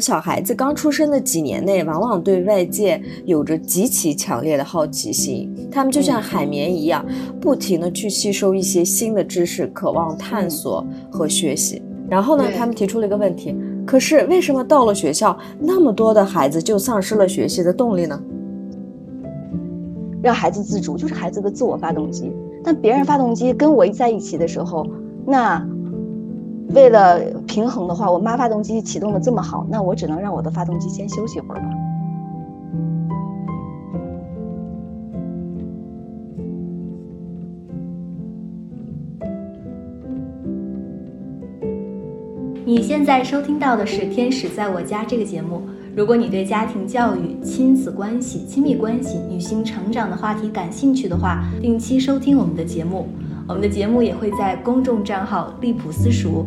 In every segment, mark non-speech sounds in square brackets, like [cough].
小孩子刚出生的几年内，往往对外界有着极其强烈的好奇心，他们就像海绵一样，不停的去吸收一些新的知识，渴望探索和学习。然后呢，他们提出了一个问题：可是为什么到了学校，那么多的孩子就丧失了学习的动力呢？让孩子自主就是孩子的自我发动机，但别人发动机跟我一在一起的时候，那。为了平衡的话，我妈发动机启动的这么好，那我只能让我的发动机先休息会儿吧。你现在收听到的是《天使在我家》这个节目。如果你对家庭教育、亲子关系、亲密关系、女性成长的话题感兴趣的话，定期收听我们的节目。我们的节目也会在公众账号“利普私塾”。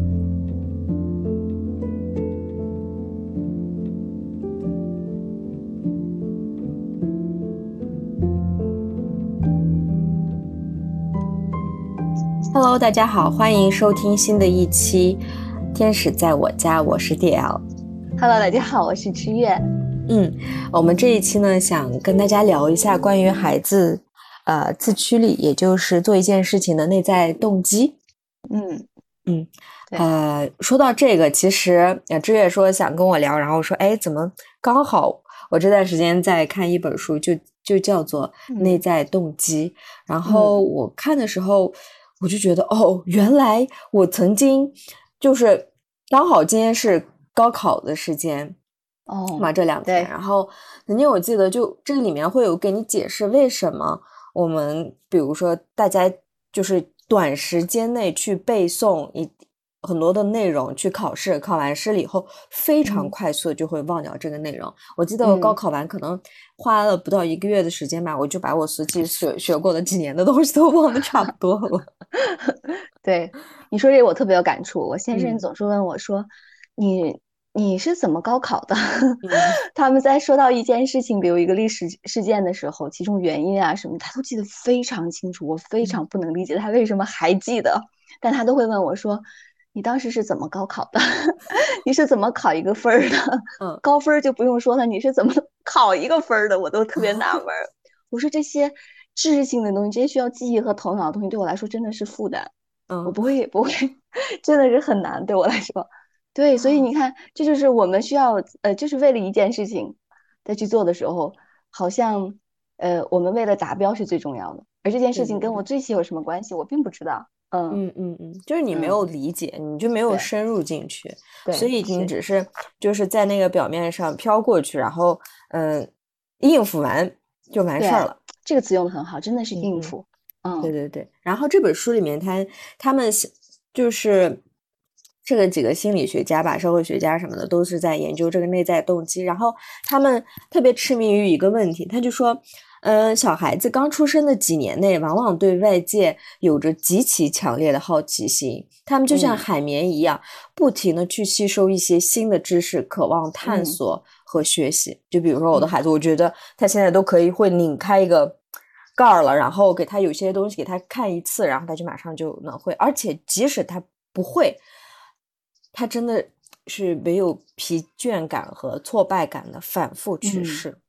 Hello，大家好，欢迎收听新的一期《天使在我家》，我是 DL。Hello，大家好，我是知月。嗯，我们这一期呢，想跟大家聊一下关于孩子呃自驱力，也就是做一件事情的内在动机。嗯嗯，呃，说到这个，其实知月说想跟我聊，然后说，哎，怎么刚好我这段时间在看一本书，就就叫做《内在动机》，然后我看的时候。我就觉得哦，原来我曾经就是刚好今天是高考的时间哦嘛，这两天，然后曾经我记得就这里面会有给你解释为什么我们比如说大家就是短时间内去背诵一。很多的内容去考试，考完试了以后非常快速就会忘掉这个内容。我记得我高考完可能花了不到一个月的时间吧，我就把我实际学学过的几年的东西都忘得差不多了。[laughs] 对你说这我特别有感触。我先生总是问我说：“你你是怎么高考的？” [laughs] 他们在说到一件事情，比如一个历史事件的时候，其中原因啊什么，他都记得非常清楚。我非常不能理解他为什么还记得，但他都会问我说。你当时是怎么高考的？[laughs] 你是怎么考一个分儿的？嗯，高分就不用说了，你是怎么考一个分儿的？我都特别纳闷。[laughs] 我说这些知识性的东西，这些需要记忆和头脑的东西，对我来说真的是负担。嗯，我不会，不会，[laughs] 真的是很难对我来说。对，所以你看，这就是我们需要，呃，就是为了一件事情在去做的时候，好像，呃，我们为了达标是最重要的。而这件事情跟我最起有什么关系，我并不知道。嗯嗯嗯，就是你没有理解，你就没有深入进去，所以你只是就是在那个表面上飘过去，然后嗯应付完就完事儿了。这个词用的很好，真的是应付。嗯，对对对。然后这本书里面，他他们就是这个几个心理学家吧、社会学家什么的，都是在研究这个内在动机。然后他们特别痴迷于一个问题，他就说。嗯，小孩子刚出生的几年内，往往对外界有着极其强烈的好奇心，他们就像海绵一样，不停的去吸收一些新的知识，渴望探索和学习。就比如说我的孩子，我觉得他现在都可以会拧开一个盖儿了，然后给他有些东西给他看一次，然后他就马上就能会，而且即使他不会，他真的是没有疲倦感和挫败感的反复去试。嗯，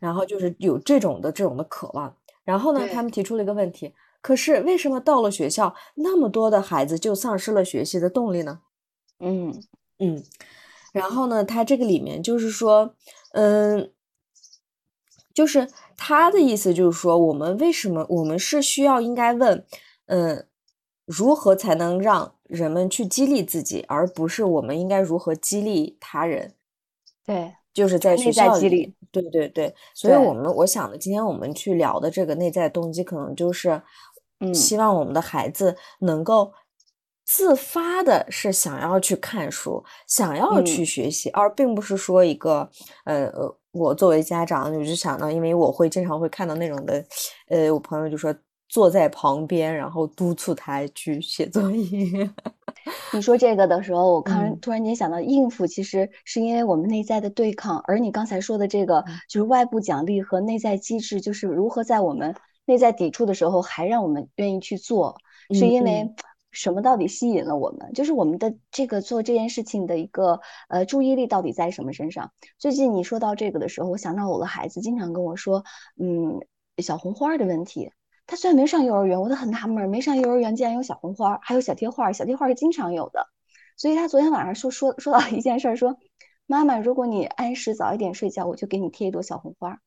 然后就是有这种的这种的渴望，然后呢，他们提出了一个问题，可是为什么到了学校，那么多的孩子就丧失了学习的动力呢？嗯嗯，然后呢，他这个里面就是说，嗯，就是他的意思就是说，我们为什么我们是需要应该问，嗯，如何才能让人们去激励自己，而不是我们应该如何激励他人？对。就是在学校里，对对对，所以我们我想的，今天我们去聊的这个内在动机，可能就是，嗯，希望我们的孩子能够自发的，是想要去看书，想要去学习，而并不是说一个，呃呃，我作为家长，我就想到，因为我会经常会看到那种的，呃，我朋友就说。坐在旁边，然后督促他去写作业。你说这个的时候，我看嗯突然间想到，应付其实是因为我们内在的对抗，而你刚才说的这个就是外部奖励和内在机制，就是如何在我们内在抵触的时候还让我们愿意去做，是嗯因为 [tsk] 什么到底吸引了我们？就是我们的这个做这件事情的一个呃注意力到底在什么身上？最近你说到这个的时候，我想到我的孩子经常跟我说，嗯，小红花的问题。他虽然没上幼儿园，我都很纳闷儿，没上幼儿园竟然有小红花，还有小贴画，小贴画是经常有的。所以他昨天晚上说说说到一件事儿，说妈妈，如果你按时早一点睡觉，我就给你贴一朵小红花。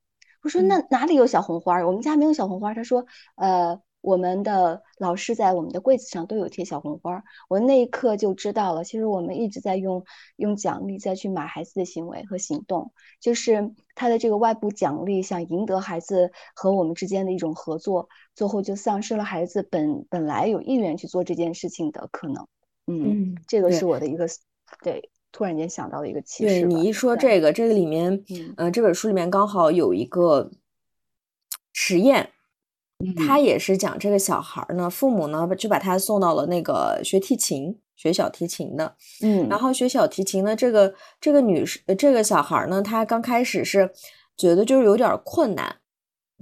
我说那哪里有小红花？我们家没有小红花。他说，呃，我们的老师在我们的柜子上都有贴小红花。我那一刻就知道了，其实我们一直在用用奖励再去买孩子的行为和行动，就是他的这个外部奖励，想赢得孩子和我们之间的一种合作，最后就丧失了孩子本本来有意愿去做这件事情的可能。嗯，嗯，这个是我的一个对突然间想到的一个启示吧。对你一说，这个，这个里面，嗯呃，这本书里面刚好有一个实验，他嗯也是讲这个小孩儿呢，父母呢就把他送到了那个学提琴、学小提琴的。嗯，然后学小提琴的这个这个女士，呃这个小孩儿呢，他刚开始是觉得就是有点儿困难，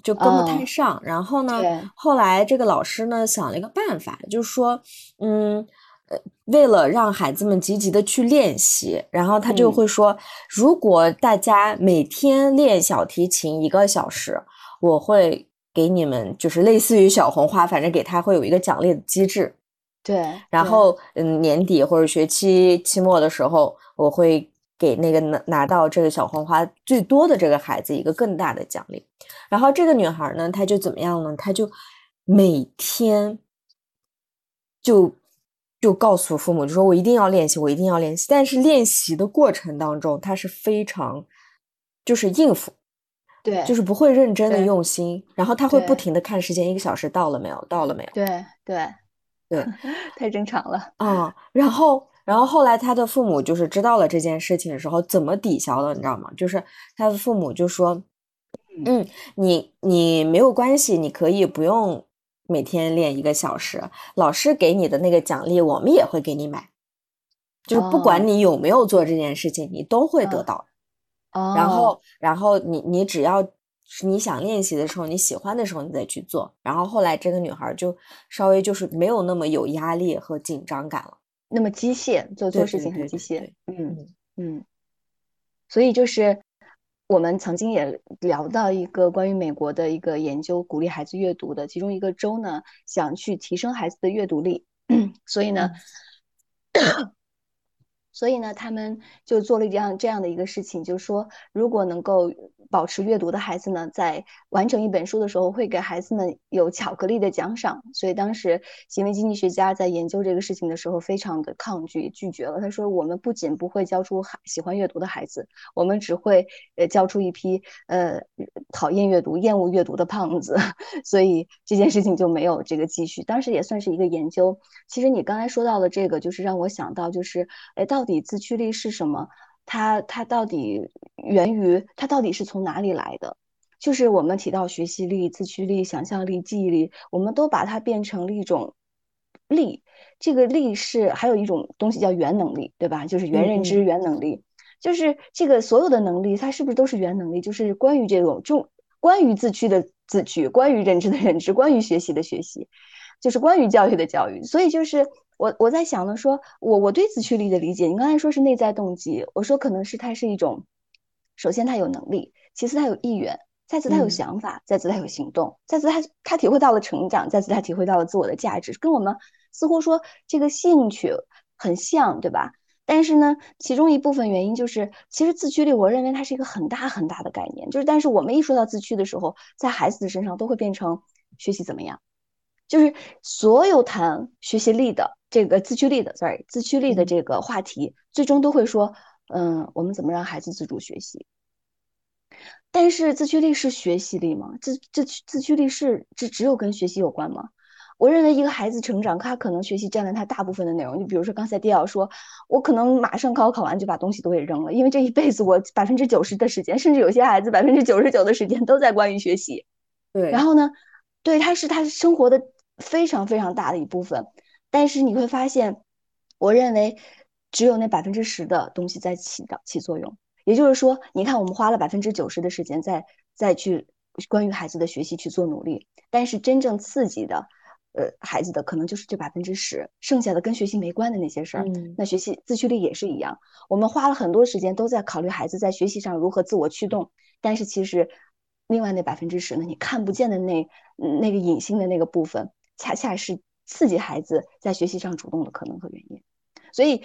就跟不太哦上。然后呢，后来这个老师呢想了一个办法，就是说，嗯。呃，为了让孩子们积极的去练习，然后他就嗯会说，如果大家每天练小提琴一个小时，我会给你们就是类似于小红花，反正给他会有一个奖励的机制。对，对然后，嗯，年底或者学期期末的时候，我会给那个拿拿到这个小红花最多的这个孩子一个更大的奖励。然后这个女孩呢，她就怎么样呢？她就每天就就告诉父母，就说我一定要练习，我一定要练习。但是练习的过程当中，她是非常就是应付，对，就是不会认真的用心，然后他会不停的看时间，一个小时到了没有？到了没有？对对对，[laughs] 太正常了。啊，然后，然后后来他的父母就是知道了这件事情的时候，怎么抵消的，你知道吗？就是他的父母就说，嗯，你你没有关系，你可以不用每天练一个小时，老师给你的那个奖励，我们也会给你买，就是不哦管你有没有做这件事情，你都会得嗯到。哦，然后，然后你你只要你想练习的时候，你喜欢的时候，你再去做。然后后来这个女孩儿就稍微就是没有那么有压力和紧张感了。那么机械，做做事情很机械。嗯嗯，所以就是我们曾经也聊到一个关于美国的一个研究，鼓励孩子阅读的，其中一个州呢想去提升孩子的阅读力，[clears throat] 所以呢。[clears throat] 所以呢，他们就做了这样这样的一个事情，就是说，如果能够保持阅读的孩子呢，在完成一本书的时候，会给孩子们有巧克力的奖赏。所以当时行为经济学家在研究这个事情的时候，非常的抗拒，拒绝了。他说：“我们不仅不会教出孩喜欢阅读的孩子，我们只会呃教出一批呃讨厌阅读、厌恶阅读的胖子。[laughs] ”所以这件事情就没有这个继续。当时也算是一个研究。其实你刚才说到的这个，就是让我想到，就是哎，到底自驱力是什么？它它到底源于它到底是从哪里来的？就是我们提到学习力、自驱力、想象力、记忆力，我们都把它变成了一种力。这个力是还有一种东西叫原能力，对吧？就是原认知、原能力。就是这个所有的能力，它是不是都是原能力？就是关于这种就关于自驱的自驱，关于认知的认知，关于学习的学习，就是关于教育的教育。所以就是。我我在想呢，说我我对自驱力的理解，你刚才说是内在动机，我说可能是它是一种，首先他有能力，其次他有意愿，再次他有想法，再次他有行动，再次他他体会到了成长，再次他体会到了自我的价值，跟我们似乎说这个兴趣很像，对吧？但是呢，其中一部分原因就是，其实自驱力，我认为它是一个很大很大的概念，就是但是我们一说到自驱的时候，在孩子的身上都会变成学习怎么样。就是所有谈学习力的这个自驱力的，sorry，自驱力的这个话题，最终都会说，嗯，我们怎么让孩子自主学习？但是自驱力是学习力吗？自自自驱力是只只有跟学习有关吗？我认为一个孩子成长，他可能学习占了他大部分的内容。就比如说刚才迪奥说，我可能马上高考完就把东西都给扔了，因为这一辈子我百分之九十的时间，甚至有些孩子百分之九十九的时间都在关于学习。对，然后呢？对，他是他生活的非常非常大的一部分。但是你会发现，我认为只有那百分之十的东西在起到起作用。也就是说，你看，我们花了百分之九十的时间在再去关于孩子的学习去做努力，但是真正刺激的，呃，孩子的可能就是这百分之十，剩下的跟学习没关的那些事儿。那学习自驱力也是一样，我们花了很多时间都在考虑孩子在学习上如何自我驱动，但是其实另外那百分之十呢，你看不见的那那个隐性的那个部分，恰恰是刺激孩子在学习上主动的可能和原因。所以。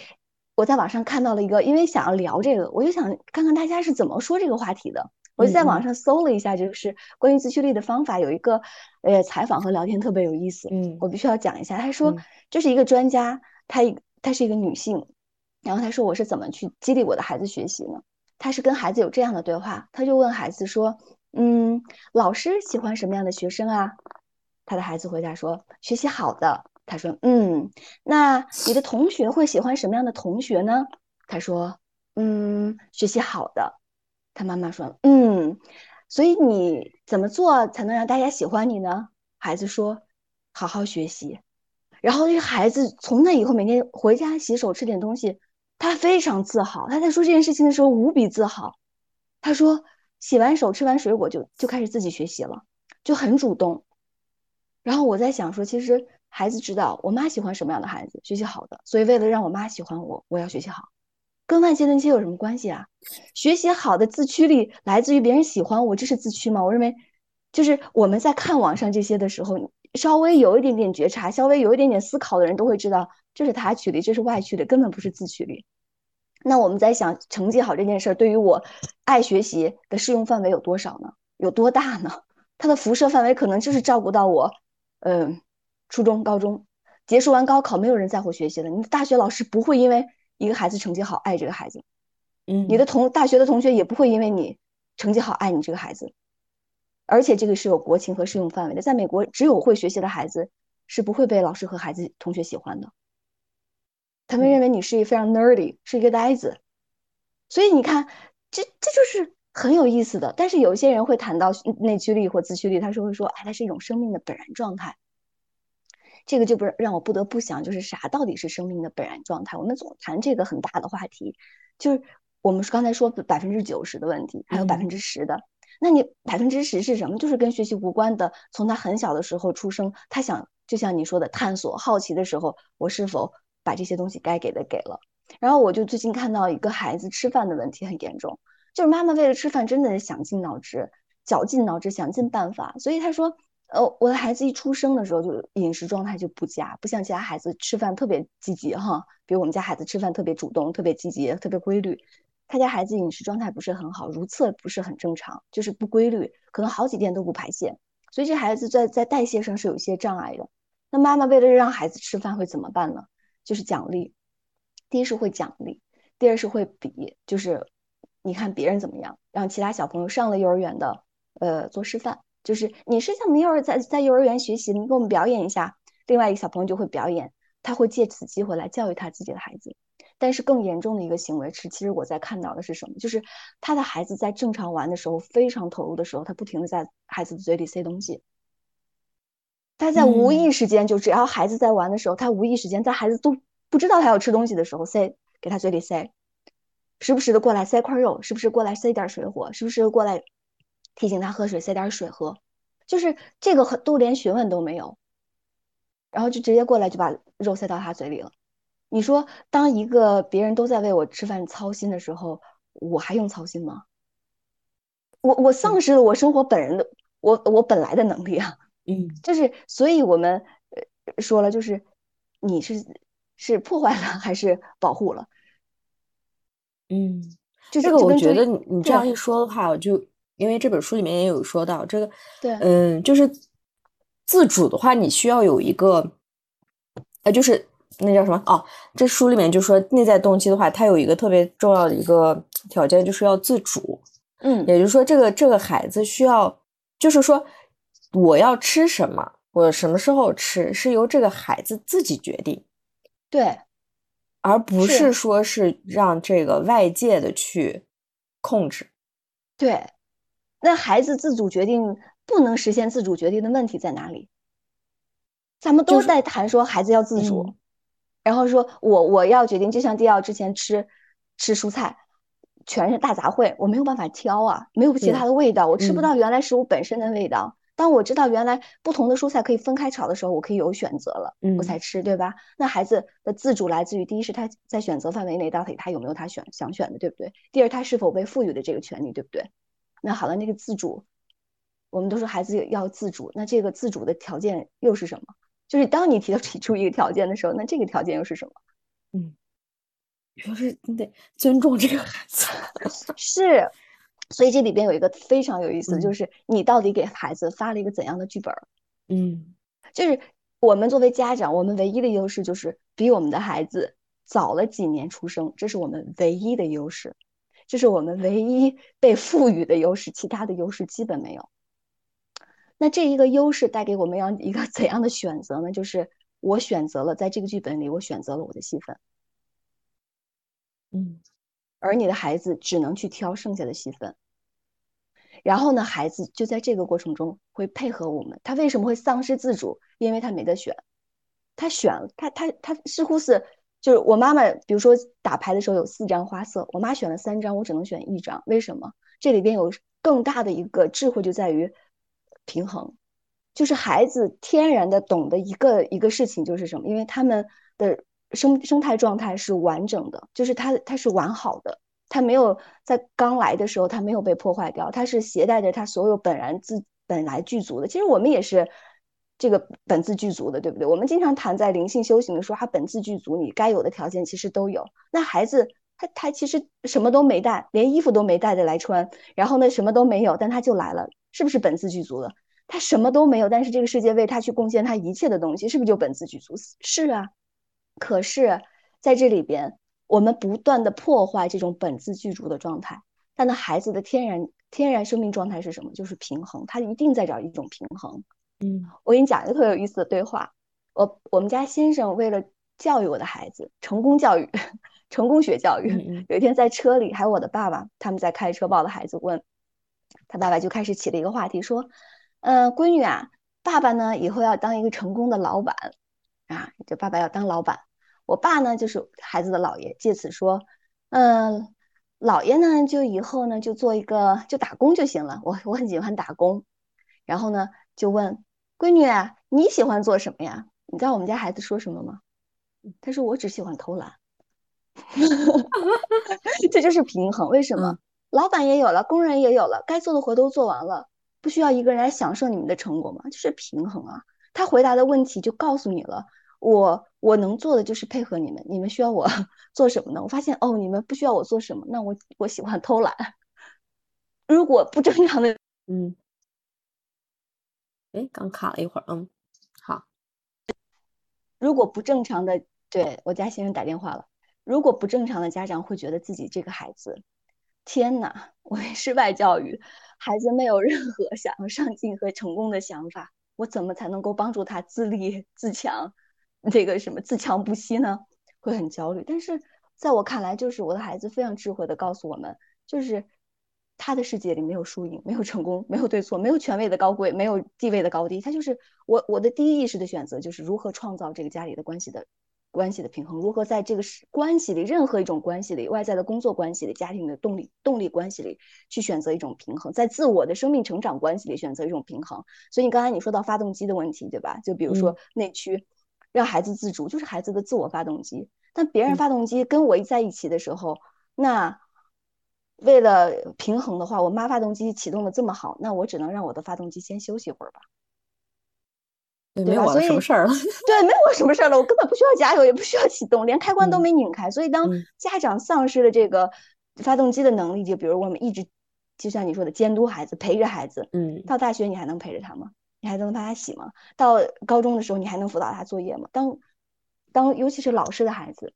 我在网上看到了一个，因为想要聊这个，我就想看看大家是怎么说这个话题的。我就在网上搜了一下，就是关于自驱力的方法，有一个呃采访和聊天特别有意思。嗯，我必须要讲一下。他说这是一个专家，她她是一个女性，然后她说我是怎么去激励我的孩子学习呢？她是跟孩子有这样的对话，她就问孩子说：“嗯，老师喜欢什么样的学生啊？”他的孩子回答说：“学习好的。”他说：“嗯，那你的同学会喜欢什么样的同学呢？”他说：“嗯，学习好的。”他妈妈说：“嗯，所以你怎么做才能让大家喜欢你呢？”孩子说：“好好学习。”然后这个孩子从那以后每天回家洗手吃点东西，他非常自豪。他在说这件事情的时候无比自豪。他说：“洗完手吃完水果就就开始自己学习了，就很主动。”然后我在想说，其实。孩子知道我妈喜欢什么样的孩子，学习好的，所以为了让我妈喜欢我，我要学习好，跟万千能切有什么关系啊？学习好的自驱力来自于别人喜欢我，这是自驱吗？我认为，就是我们在看网上这些的时候，稍微有一点点觉察，稍微有一点点思考的人都会知道，这是他驱力，这是外驱力，根本不是自驱力。那我们在想成绩好这件事儿，对于我爱学习的适用范围有多少呢？有多大呢？它的辐射范围可能就是照顾到我，嗯。初中、高中结束完高考，没有人在乎学习了。你的大学老师不会因为一个孩子成绩好爱这个孩子，嗯，你的同大学的同学也不会因为你成绩好爱你这个孩子。而且这个是有国情和适用范围的。在美国，只有会学习的孩子是不会被老师和孩子同学喜欢的。他们认为你是一非常 nerdy，是一个呆子。所以你看，这这就是很有意思的。但是有一些人会谈到内驱力或自驱力，他是会说，哎，它是一种生命的本然状态。这个就不是让我不得不想，就是啥到底是生命的本然状态？我们总谈这个很大的话题，就是我们刚才说百分之九十的问题，还有百分之十的。那你百分之十是什么？就是跟学习无关的。从他很小的时候出生，他想就像你说的探索、好奇的时候，我是否把这些东西该给的给了？然后我就最近看到一个孩子吃饭的问题很严重，就是妈妈为了吃饭真的是想尽脑汁、绞尽脑汁、想尽办法，所以他说。呃，我的孩子一出生的时候就饮食状态就不佳，不像其他孩子吃饭特别积极哈，比如我们家孩子吃饭特别主动、特别积极、特别规律。他家孩子饮食状态不是很好，如厕不是很正常，就是不规律，可能好几天都不排泄，所以这孩子在在代谢上是有一些障碍的。那妈妈为了让孩子吃饭会怎么办呢？就是奖励，第一是会奖励，第二是会比，就是你看别人怎么样，让其他小朋友上了幼儿园的，呃，做示范。就是你是像没有在在幼儿园学习，你给我们表演一下，另外一个小朋友就会表演，他会借此机会来教育他自己的孩子。但是更严重的一个行为是，其实我在看到的是什么？就是他的孩子在正常玩的时候，非常投入的时候，他不停的在孩子的嘴里塞东西。他在无意识间，就只要孩子在玩的时候，他无意识间在孩子都不知道他要吃东西的时候，塞给他嘴里塞，时不时的过来塞块肉，时不时过来塞点水果，时不时过来。提醒他喝水，塞点水喝，就是这个都连询问都没有，然后就直接过来就把肉塞到他嘴里了。你说，当一个别人都在为我吃饭操心的时候，我还用操心吗？我我丧失了我生活本人的我我本来的能力啊。[laughs] 嗯，[laughs] 就是，所以我们说了，就是你是是破坏了还是保护了？嗯，这个我觉得你你这样一说的话，我就。因为这本书里面也有说到这个，对，嗯，就是自主的话，你需要有一个，呃，就是那叫什么？哦，这书里面就说内在动机的话，它有一个特别重要的一个条件，就是要自主。嗯，也就是说，这个这个孩子需要，就是说，我要吃什么，我什么时候吃，是由这个孩子自己决定。对，而不是说是让这个外界的去控制。对。那孩子自主决定不能实现自主决定的问题在哪里？咱们都在谈说孩子要自主，然后说我我要决定，就像迪奥之前吃吃蔬菜，全是大杂烩，我没有办法挑啊，没有其他的味道，我吃不到原来食物本身的味道。当我知道原来不同的蔬菜可以分开炒的时候，我可以有选择了，我才吃，对吧？那孩子的自主来自于第一是他在选择范围内到底他有没有他选想选的，对不对？第二他是否被赋予的这个权利，对不对？那好了，那个自主，我们都说孩子要自主，那这个自主的条件又是什么？就是当你提到提出一个条件的时候，那这个条件又是什么？嗯，就是你得尊重这个孩子，[laughs] 是。所以这里边有一个非常有意思，就是你到底给孩子发了一个怎样的剧本？嗯，就是我们作为家长，我们唯一的优势就是比我们的孩子早了几年出生，这是我们唯一的优势，这是我们唯一被赋予的优势，其他的优势基本没有。那这一个优势带给我们要一个怎样的选择呢？就是我选择了在这个剧本里，我选择了我的戏份。嗯。而你的孩子只能去挑剩下的戏份，然后呢，孩子就在这个过程中会配合我们。他为什么会丧失自主？因为他没得选，他选他他他似乎是就是我妈妈，比如说打牌的时候有四张花色，我妈选了三张，我只能选一张。为什么？这里边有更大的一个智慧就在于平衡，就是孩子天然的懂得一个一个事情就是什么，因为他们的。生生态状态是完整的，就是它它是完好的，它没有在刚来的时候它没有被破坏掉，它是携带着它所有本然自本来具足的。其实我们也是这个本自具足的，对不对？我们经常谈在灵性修行的时候，它本自具足，你该有的条件其实都有。那孩子他他其实什么都没带，连衣服都没带着来穿，然后呢什么都没有，但他就来了，是不是本自具足的？他什么都没有，但是这个世界为他去贡献他一切的东西，是不是就本自具足？是啊。可是，在这里边，我们不断的破坏这种本自具足的状态。但那孩子的天然天然生命状态是什么？就是平衡，他一定在找一种平衡。嗯，我给你讲一个特有意思的对话。我我们家先生为了教育我的孩子，成功教育，[laughs] 成功学教育。有一天在车里，还有我的爸爸，他们在开车，抱着孩子问他爸爸，就开始起了一个话题，说：“嗯，闺女啊，爸爸呢以后要当一个成功的老板啊，就爸爸要当老板。”我爸呢，就是孩子的姥爷，借此说，嗯，姥爷呢，就以后呢，就做一个，就打工就行了。我我很喜欢打工，然后呢，就问闺女，你喜欢做什么呀？你知道我们家孩子说什么吗？他说我只喜欢偷懒。[laughs] 这就是平衡。为什么？老板也有了，工人也有了，该做的活都做完了，不需要一个人来享受你们的成果吗？就是平衡啊。他回答的问题就告诉你了。我我能做的就是配合你们，你们需要我 [laughs] 做什么呢？我发现哦，你们不需要我做什么，那我我喜欢偷懒。如果不正常的，[laughs] 嗯，哎，刚卡了一会儿，嗯，好。如果不正常的，对我家先生打电话了。如果不正常的家长会觉得自己这个孩子，天哪，我失败教育，孩子没有任何想要上进和成功的想法，我怎么才能够帮助他自立自强？这个什么自强不息呢？会很焦虑。但是在我看来，就是我的孩子非常智慧的告诉我们，就是他的世界里没有输赢，没有成功，没有对错，没有权位的高贵，没有地位的高低。他就是我我的第一意识的选择，就是如何创造这个家里的关系的关系的平衡，如何在这个关系里，任何一种关系里，外在的工作关系里，家庭的动力动力关系里，去选择一种平衡，在自我的生命成长关系里选择一种平衡。所以你刚才你说到发动机的问题，对吧？就比如说内驱。让孩子自主，就是孩子的自我发动机。但别人发动机跟我一在一起的时候，那为了平衡的话，我妈发动机启动的这么好，那我只能让我的发动机先休息会儿吧。对，没有我什么事儿了。[laughs] 对，没有我什么事儿了，我根本不需要加油，也不需要启动，连开关都没拧开。所以当家长丧失了这个发动机的能力，就比如我们一直就像你说的监督孩子，陪着孩子，嗯，到大学你还能陪着他吗？你还能帮他洗吗？到高中的时候，你还能辅导他作业吗？当当，尤其是老师的孩子，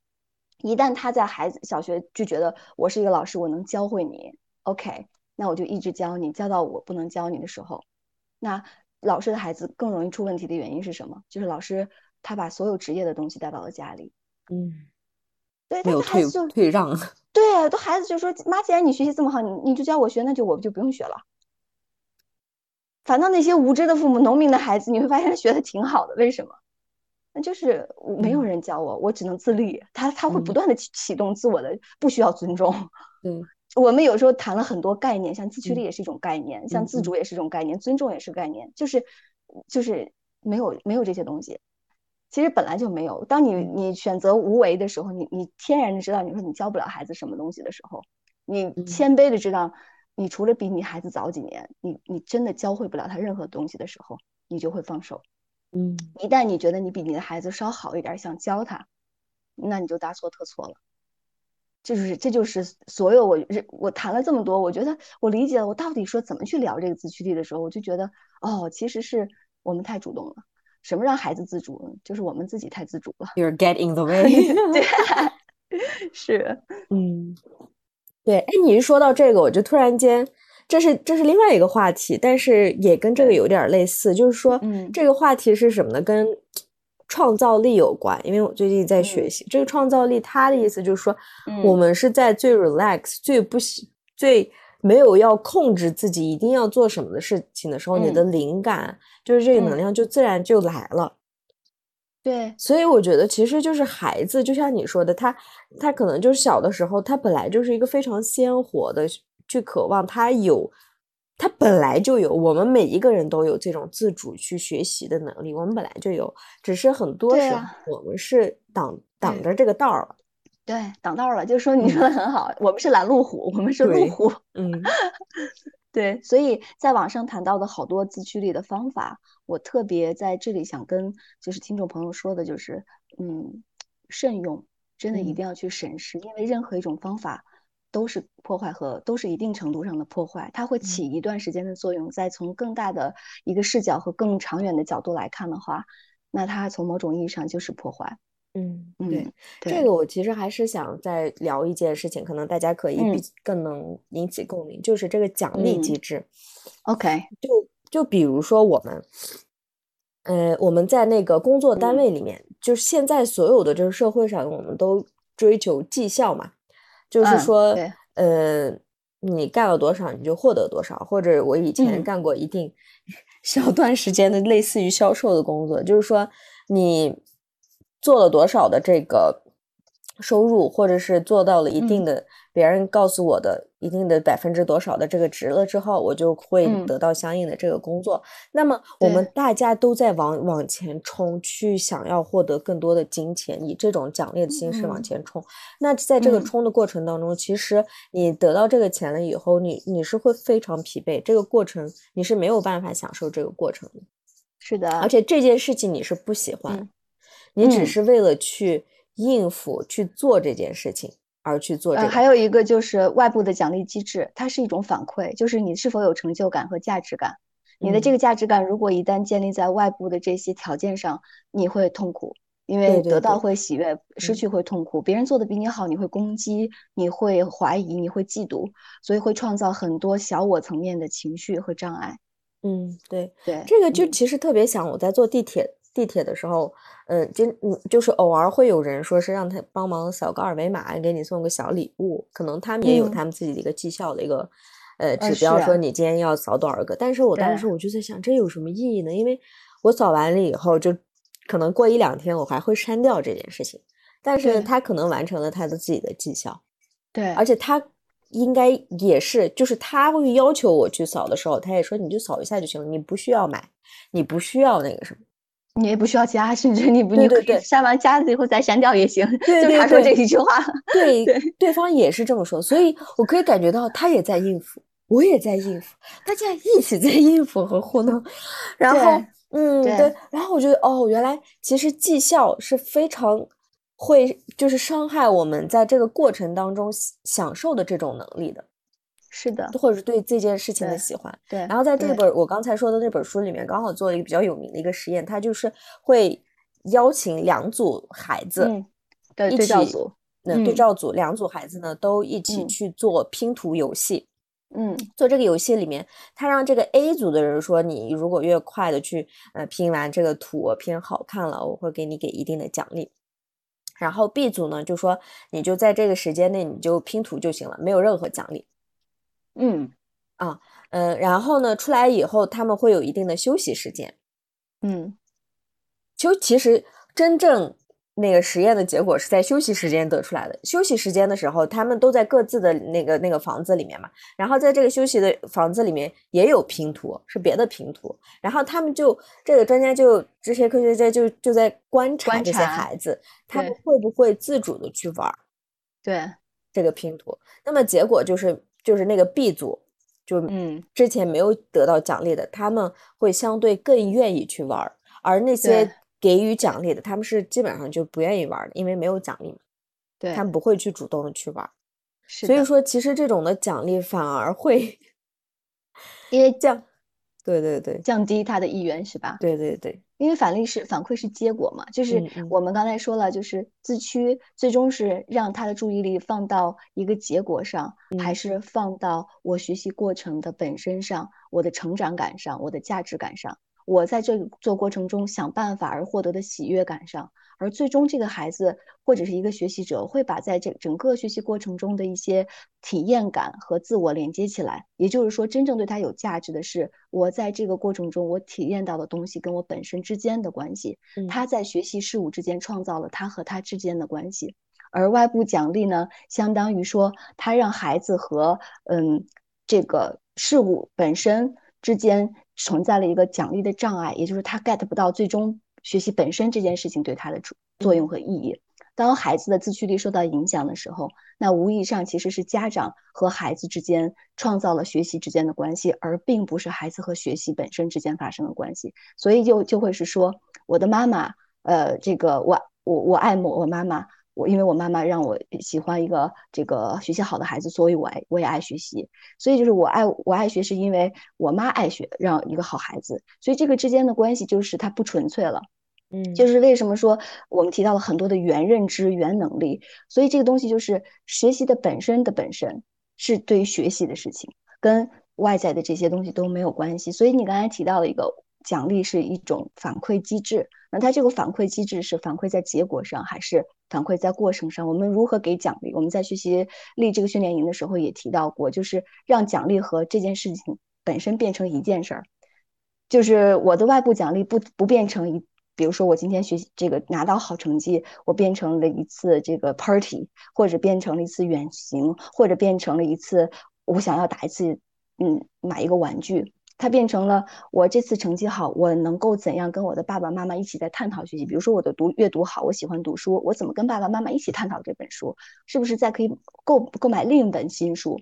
一旦他在孩子小学就觉得我是一个老师，我能教会你，OK，那我就一直教你，教到我不能教你的时候，那老师的孩子更容易出问题的原因是什么？就是老师他把所有职业的东西带到了家里，嗯，对，没有退退让，[laughs] 对，都孩子就说妈，既然你学习这么好，你你就教我学，那就我就不用学了。反倒那些无知的父母、农民的孩子，你会发现他学的挺好的。为什么？那就是没有人教我，我只能自律。他他会不断的启启动自我的，不需要尊重。[laughs] 嗯，我们有时候谈了很多概念，像自驱力也是一种概念，像自主也是一种概念，尊重也是概念，就是就是没有没有这些东西。其实本来就没有。当你你选择无为的时候，你你天然的知道，你说你教不了孩子什么东西的时候，你谦卑的知道，你除了比你孩子早几年，你你真的教会不了他任何东西的时候，你就会放手。嗯，一旦你觉得你比你的孩子稍好一点，想教他，那你就大错特错了。这就是这就是所有我我谈了这么多，我觉得我理解了，我到底说怎么去聊这个自驱力的时候，我就觉得哦，其实是我们太主动了。什么让孩子自主？就是我们自己太自主了。You're getting the [laughs] way。对，[laughs] 是，[laughs] 嗯，对。哎，你一说到这个，我就突然间，这是这是另外一个话题，但是也跟这个有点类似，就是说，嗯，这个话题是什么呢？跟创造力有关。因为我最近在学习这个创造力，它的意思就是说，我们是在最 relax、最不喜、最。没有要控制自己一定要做什么的事情的时候，你的灵感就是这个能量就自然就来了。对，所以我觉得其实就是孩子，就像你说的，他他可能就是小的时候，他本来就是一个非常鲜活的去渴望，他有他本来就有，我们每一个人都有这种自主去学习的能力，我们本来就有，只是很多时候我们是挡挡着这个道儿了。[laughs] 对，挡道了，就说你说的很好，我们是拦路虎，我们是路虎。嗯，[laughs] 对，所以在网上谈到的好多自驱力的方法，我特别在这里想跟就是听众朋友说的，就是嗯，慎用，真的一定要去审视，因为任何一种方法都是破坏和都是一定程度上的破坏，它会起一段时间的作用，再从更大的一个视角和更长远的角度来看的话，那它从某种意义上就是破坏。嗯，对，这个我其实还是想再聊一件事情，可能大家可以比更能引起共鸣，就是这个奖励机制。OK，就就比如说我们，呃，我们在那个工作单位里面，就是现在所有的这个社会上，我们都追求绩效嘛，就是说，呃，你干了多少，你就获得多少，或者我以前干过一定 [laughs] 小段时间的类似于销售的工作，就是说你。做了多少的这个收入，或者是做到了一定的，别人告诉我的一定的百分之多少的这个值了之后，我就会得到相应的这个工作。那么我们大家都在往往前冲，去想要获得更多的金钱，以这种奖励的形式往前冲。那在这个冲的过程当中，其实你得到这个钱了以后，你你是会非常疲惫，这个过程你是没有办法享受这个过程的。是的，而且这件事情你是不喜欢。你只是为了去应付去做这件事情而去做这个。还有一个就是外部的奖励机制，它是一种反馈，就是你是否有成就感和价值感。你的这个价值感如果一旦建立在外部的这些条件上，你会痛苦，因为得到会喜悦，失去会痛苦。别人做的比你好，你会攻击，你会怀疑，你会嫉妒，所以会创造很多小我层面的情绪和障碍。嗯，对对，这个就其实特别想我在坐地铁。地铁的时候，嗯，就嗯，就是偶尔会有人说是让他帮忙扫个二维码，给你送个小礼物。可能他们也有他们自己的一个绩效的一个呃指标，说你今天要扫多少个。但是我当时我就在想，这有什么意义呢？因为我扫完了以后，就可能过一两天我还会删掉这件事情。但是他可能完成了他的自己的绩效，对，而且他应该也是，就是他会要求我去扫的时候，他也说你就扫一下就行了，你不需要买，你不需要那个什么。你也不需要加，甚至你不，你可以删完加了以后再删掉也行。[laughs] 对就他说这一句话，[laughs] 对对方也是这么说，所以我可以感觉到他也在应付，我也在应付，大家一起在应付和糊弄。然后，嗯，对，然后我觉得，哦，原来其实绩效是非常会就是伤害我们在这个过程当中享受的这种能力的。是的，或者是对这件事情的喜欢。对，然后在这本我刚才说的那本书里面，刚好做了一个比较有名的一个实验，它就是会邀请两组孩子，对对照组，那对照组两组孩子呢都一起去做拼图游戏。嗯，做这个游戏里面，他让这个 A 组的人说，你如果越快的去呃拼完这个图，拼好看了，我会给你给一定的奖励。然后 B 组呢就说，你就在这个时间内你就拼图就行了，没有任何奖励。嗯，啊，嗯，然后呢，出来以后他们会有一定的休息时间。嗯，就其实真正。那个实验的结果是在休息时间得出来的。休息时间的时候，他们都在各自的那个那个房子里面嘛。然后在这个休息的房子里面也有拼图，是别的拼图。然后他们就这个专家就这些科学家就就在观察这些孩子，他们会不会自主的去玩？对这个拼图。那么结果就是就是那个 B 组，就嗯之前没有得到奖励的，他们会相对更愿意去玩，而那些。给予奖励的，他们是基本上就不愿意玩的，因为没有奖励嘛。对，他们不会去主动的去玩。是，所以说其实这种的奖励反而会，因为 [laughs] 降，对对对，降低他的意愿是吧？对对对，因为反例是反馈是结果嘛，就是我们刚才说了，就是自驱最终是让他的注意力放到一个结果上，还是放到我学习过程的本身上，我的成长感上，我的价值感上。我在这个做过程中想办法而获得的喜悦感上，而最终这个孩子或者是一个学习者会把在这整个学习过程中的一些体验感和自我连接起来。也就是说，真正对他有价值的是我在这个过程中我体验到的东西跟我本身之间的关系。他在学习事物之间创造了他和他之间的关系，而外部奖励呢，相当于说他让孩子和嗯这个事物本身之间。存在了一个奖励的障碍，也就是他 get 不到最终学习本身这件事情对他的作作用和意义。当孩子的自驱力受到影响的时候，那无意上其实是家长和孩子之间创造了学习之间的关系，而并不是孩子和学习本身之间发生的关系。所以就就会是说，我的妈妈，呃，这个我我我爱我我妈妈。我因为我妈妈让我喜欢一个这个学习好的孩子，所以我爱我也爱学习。所以就是我爱我爱学，是因为我妈爱学，让一个好孩子。所以这个之间的关系就是它不纯粹了。嗯，就是为什么说我们提到了很多的原认知、原能力。所以这个东西就是学习的本身的本身是对于学习的事情，跟外在的这些东西都没有关系。所以你刚才提到了一个奖励是一种反馈机制。那它这个反馈机制是反馈在结果上，还是反馈在过程上？我们如何给奖励？我们在学习立这个训练营的时候也提到过，就是让奖励和这件事情本身变成一件事儿，就是我的外部奖励不不变成一，比如说我今天学习这个拿到好成绩，我变成了一次这个 party，或者变成了一次远行，或者变成了一次我想要打一次，嗯，买一个玩具。它变成了我这次成绩好，我能够怎样跟我的爸爸妈妈一起在探讨学习？比如说我的读阅读好，我喜欢读书，我怎么跟爸爸妈妈一起探讨这本书？是不是再可以购购买另一本新书？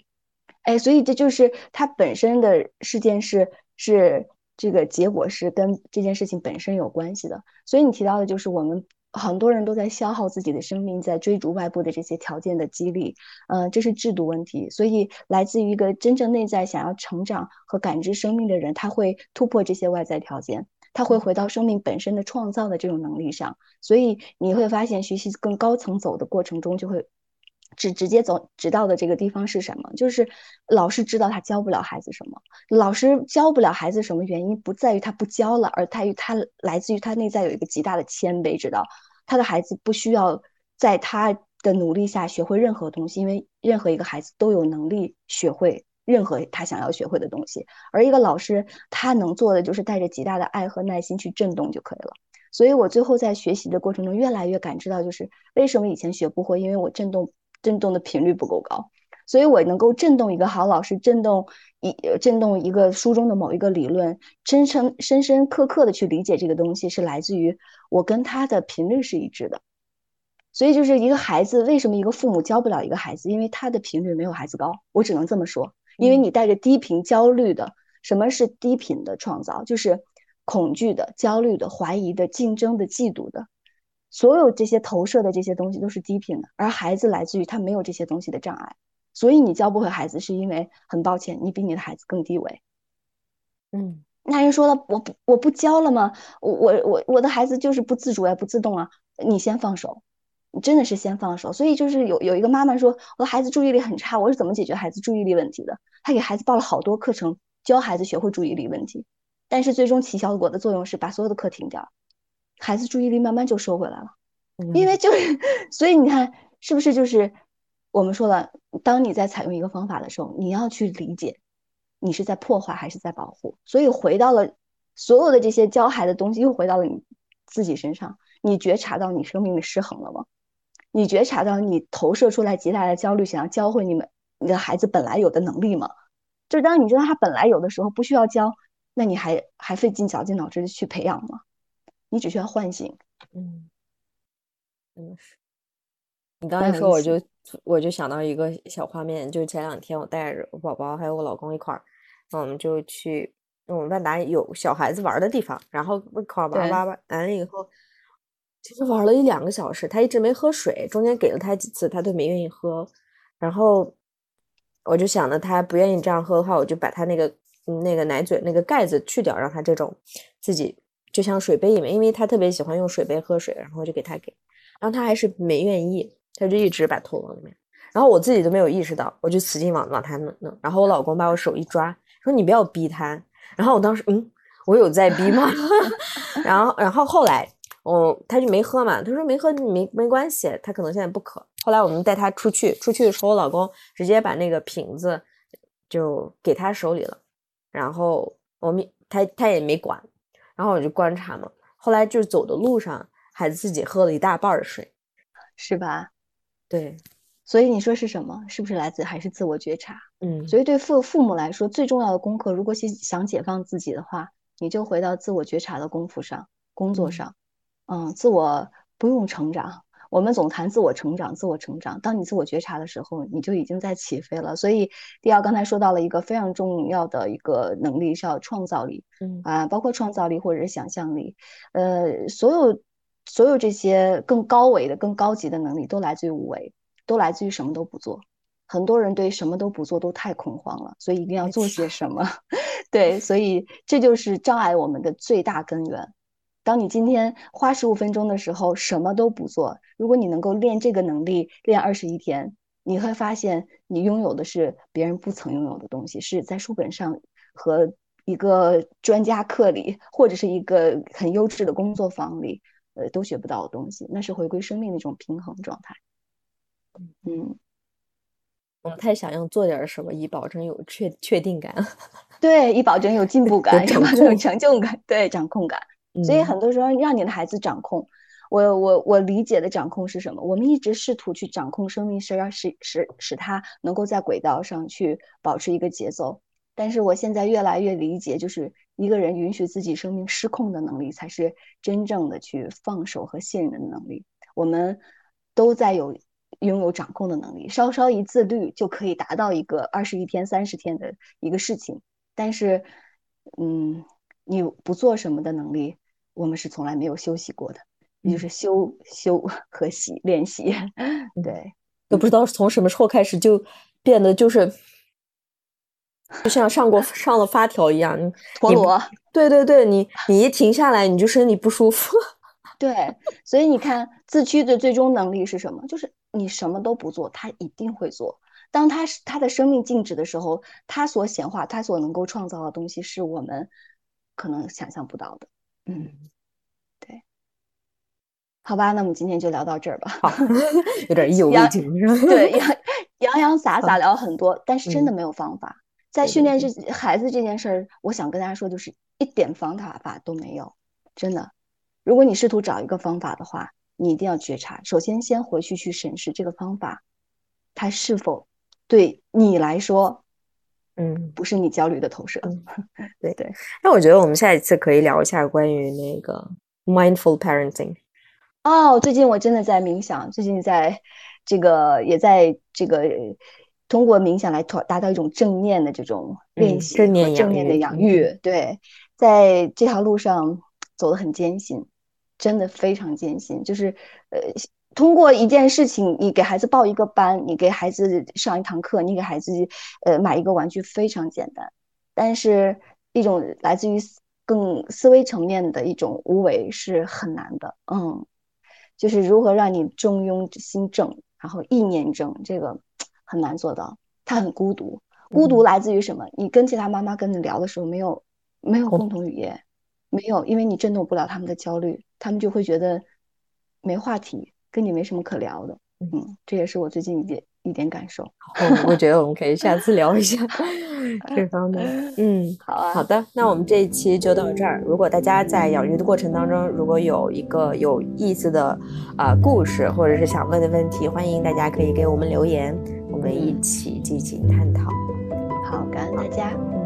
哎，所以这就是它本身的事件是是这个结果是跟这件事情本身有关系的。所以你提到的就是我们。很多人都在消耗自己的生命，在追逐外部的这些条件的激励，嗯，这是制度问题。所以，来自于一个真正内在想要成长和感知生命的人，他会突破这些外在条件，他会回到生命本身的创造的这种能力上。所以，你会发现，学习更高层走的过程中，就会直直接走直到的这个地方是什么？就是老师知道他教不了孩子什么，老师教不了孩子什么原因不在于他不教了，而在于他来自于他内在有一个极大的谦卑，知道。他的孩子不需要在他的努力下学会任何东西，因为任何一个孩子都有能力学会任何他想要学会的东西。而一个老师，他能做的就是带着极大的爱和耐心去震动就可以了。所以我最后在学习的过程中，越来越感知到，就是为什么以前学不会，因为我震动震动的频率不够高。所以我能够震动一个好老师，震动一震动一个书中的某一个理论，深深深深刻刻的去理解这个东西，是来自于我跟他的频率是一致的。所以就是一个孩子，为什么一个父母教不了一个孩子？因为他的频率没有孩子高。我只能这么说，因为你带着低频焦虑的，什么是低频的创造？就是恐惧的、焦虑的、怀疑的、竞争的、嫉妒的，所有这些投射的这些东西都是低频的，而孩子来自于他没有这些东西的障碍。所以你教不会孩子，是因为很抱歉，你比你的孩子更低维。嗯，那人说了，我不我不教了吗？我我我我的孩子就是不自主呀，不自动啊。你先放手，你真的是先放手。所以就是有有一个妈妈说，我的孩子注意力很差，我是怎么解决孩子注意力问题的？她给孩子报了好多课程，教孩子学会注意力问题，但是最终起效果的作用是把所有的课停掉，孩子注意力慢慢就收回来了。因为就是，[laughs] 所以你看是不是就是？我们说了，当你在采用一个方法的时候，你要去理解，你是在破坏还是在保护？所以回到了所有的这些教孩的东西，又回到了你自己身上。你觉察到你生命的失衡了吗？你觉察到你投射出来极大的焦虑，想要教会你们你的孩子本来有的能力吗？就当你知道他本来有的时候不需要教，那你还还费劲绞尽脑汁的去培养吗？你只需要唤醒。嗯，真的是。你刚才说，我就我就想到一个小画面，就是前两天我带着我宝宝还有我老公一块儿，我们就去我们万达有小孩子玩的地方，然后一块玩玩玩完了以后。其实玩了一两个小时，他一直没喝水，中间给了他几次，他都没愿意喝。然后我就想着他不愿意这样喝的话，我就把他那个那个奶嘴那个盖子去掉，让他这种自己就像水杯里面，因为他特别喜欢用水杯喝水，然后就给他给，然后他还是没愿意，他就一直把头往里面。然后我自己都没有意识到，我就使劲往往他弄弄。然后我老公把我手一抓，说你不要逼他。然后我当时嗯，我有在逼吗？[laughs] 然后然后后来。哦，他就没喝嘛。他说没喝没没关系，他可能现在不渴。后来我们带他出去，出去的时候，我老公直接把那个瓶子就给他手里了。然后我们他他也没管，然后我就观察嘛。后来就是走的路上，孩子自己喝了一大半的水，是吧？对。所以你说是什么？是不是来自还是自我觉察？嗯。所以对父父母来说，最重要的功课，如果想想解放自己的话，你就回到自我觉察的功夫上，工作上。嗯，自我不用成长，我们总谈自我成长，自我成长。当你自我觉察的时候，你就已经在起飞了。所以，第二刚才说到了一个非常重要的一个能力，是要创造力。嗯啊，包括创造力或者是想象力，呃，所有所有这些更高维的、更高级的能力，都来自于无为，都来自于什么都不做。很多人对什么都不做都太恐慌了，所以一定要做些什么。[laughs] 对，所以这就是障碍我们的最大根源。当你今天花十五分钟的时候，什么都不做。如果你能够练这个能力，练二十一天，你会发现你拥有的是别人不曾拥有的东西，是在书本上和一个专家课里，或者是一个很优质的工作坊里，呃，都学不到的东西。那是回归生命的一种平衡状态。嗯，我们太想要做点什么，以保证有确确定感。[laughs] 对，以保证有进步感，以保证有成就感，对，掌控感。所以很多时候让你的孩子掌控，我我我理解的掌控是什么？我们一直试图去掌控生命，是让使使使他能够在轨道上去保持一个节奏。但是我现在越来越理解，就是一个人允许自己生命失控的能力，才是真正的去放手和信任的能力。我们都在有拥有掌控的能力，稍稍一自律就可以达到一个二十一天、三十天的一个事情。但是，嗯，你不做什么的能力。我们是从来没有休息过的，也就是休休 [laughs] 和习练习，[laughs] 对，都不知道从什么时候开始就变得就是就像上过上了发条一样，陀螺。对对对，你你一停下来，你就身体不舒服。[laughs] 对，所以你看，自驱的最终能力是什么？就是你什么都不做，他一定会做。当他是他的生命静止的时候，他所显化，他所能够创造的东西，是我们可能想象不到的。嗯，对，好吧，那我们今天就聊到这儿吧。好，[laughs] 有点意犹未尽，对，[laughs] 洋洋洋洒洒聊很多，但是真的没有方法。在训练这孩子这件事儿，我想跟大家说，就是一点方法法都没有。真的，如果你试图找一个方法的话，你一定要觉察。首先，先回去去审视这个方法，它是否对你来说。嗯，不是你焦虑的投射。[laughs] 对对，那我觉得我们下一次可以聊一下关于那个 mindful parenting。哦，最近我真的在冥想，最近在这个也在这个通过冥想来达达到一种正念的这种练习，正念正念的养育。对，在这条路上走得很艰辛，真的非常艰辛，就是呃。通过一件事情，你给孩子报一个班，你给孩子上一堂课，你给孩子呃买一个玩具，非常简单。但是，一种来自于更思维层面的一种无为是很难的。嗯，就是如何让你中庸心正，然后意念正，这个 [tsk] 很难做到。他很孤独，孤独来自于什么？你跟其他妈妈跟你聊的时候，没有没有共同语言，没有，因为你震动不了他们的焦虑，他们就会觉得没话题。跟你没什么可聊的，嗯，这也是我最近一点一点感受。我我觉得我们可以下次聊一下 [laughs] 这方面。嗯，[laughs] 好啊，好的，那我们这一期就到这儿。如果大家在养鱼的过程当中，如果有一个有意思的啊故事，或者是想问的问题，欢迎大家可以给我们留言，我们一起进行探讨。好，感恩大家。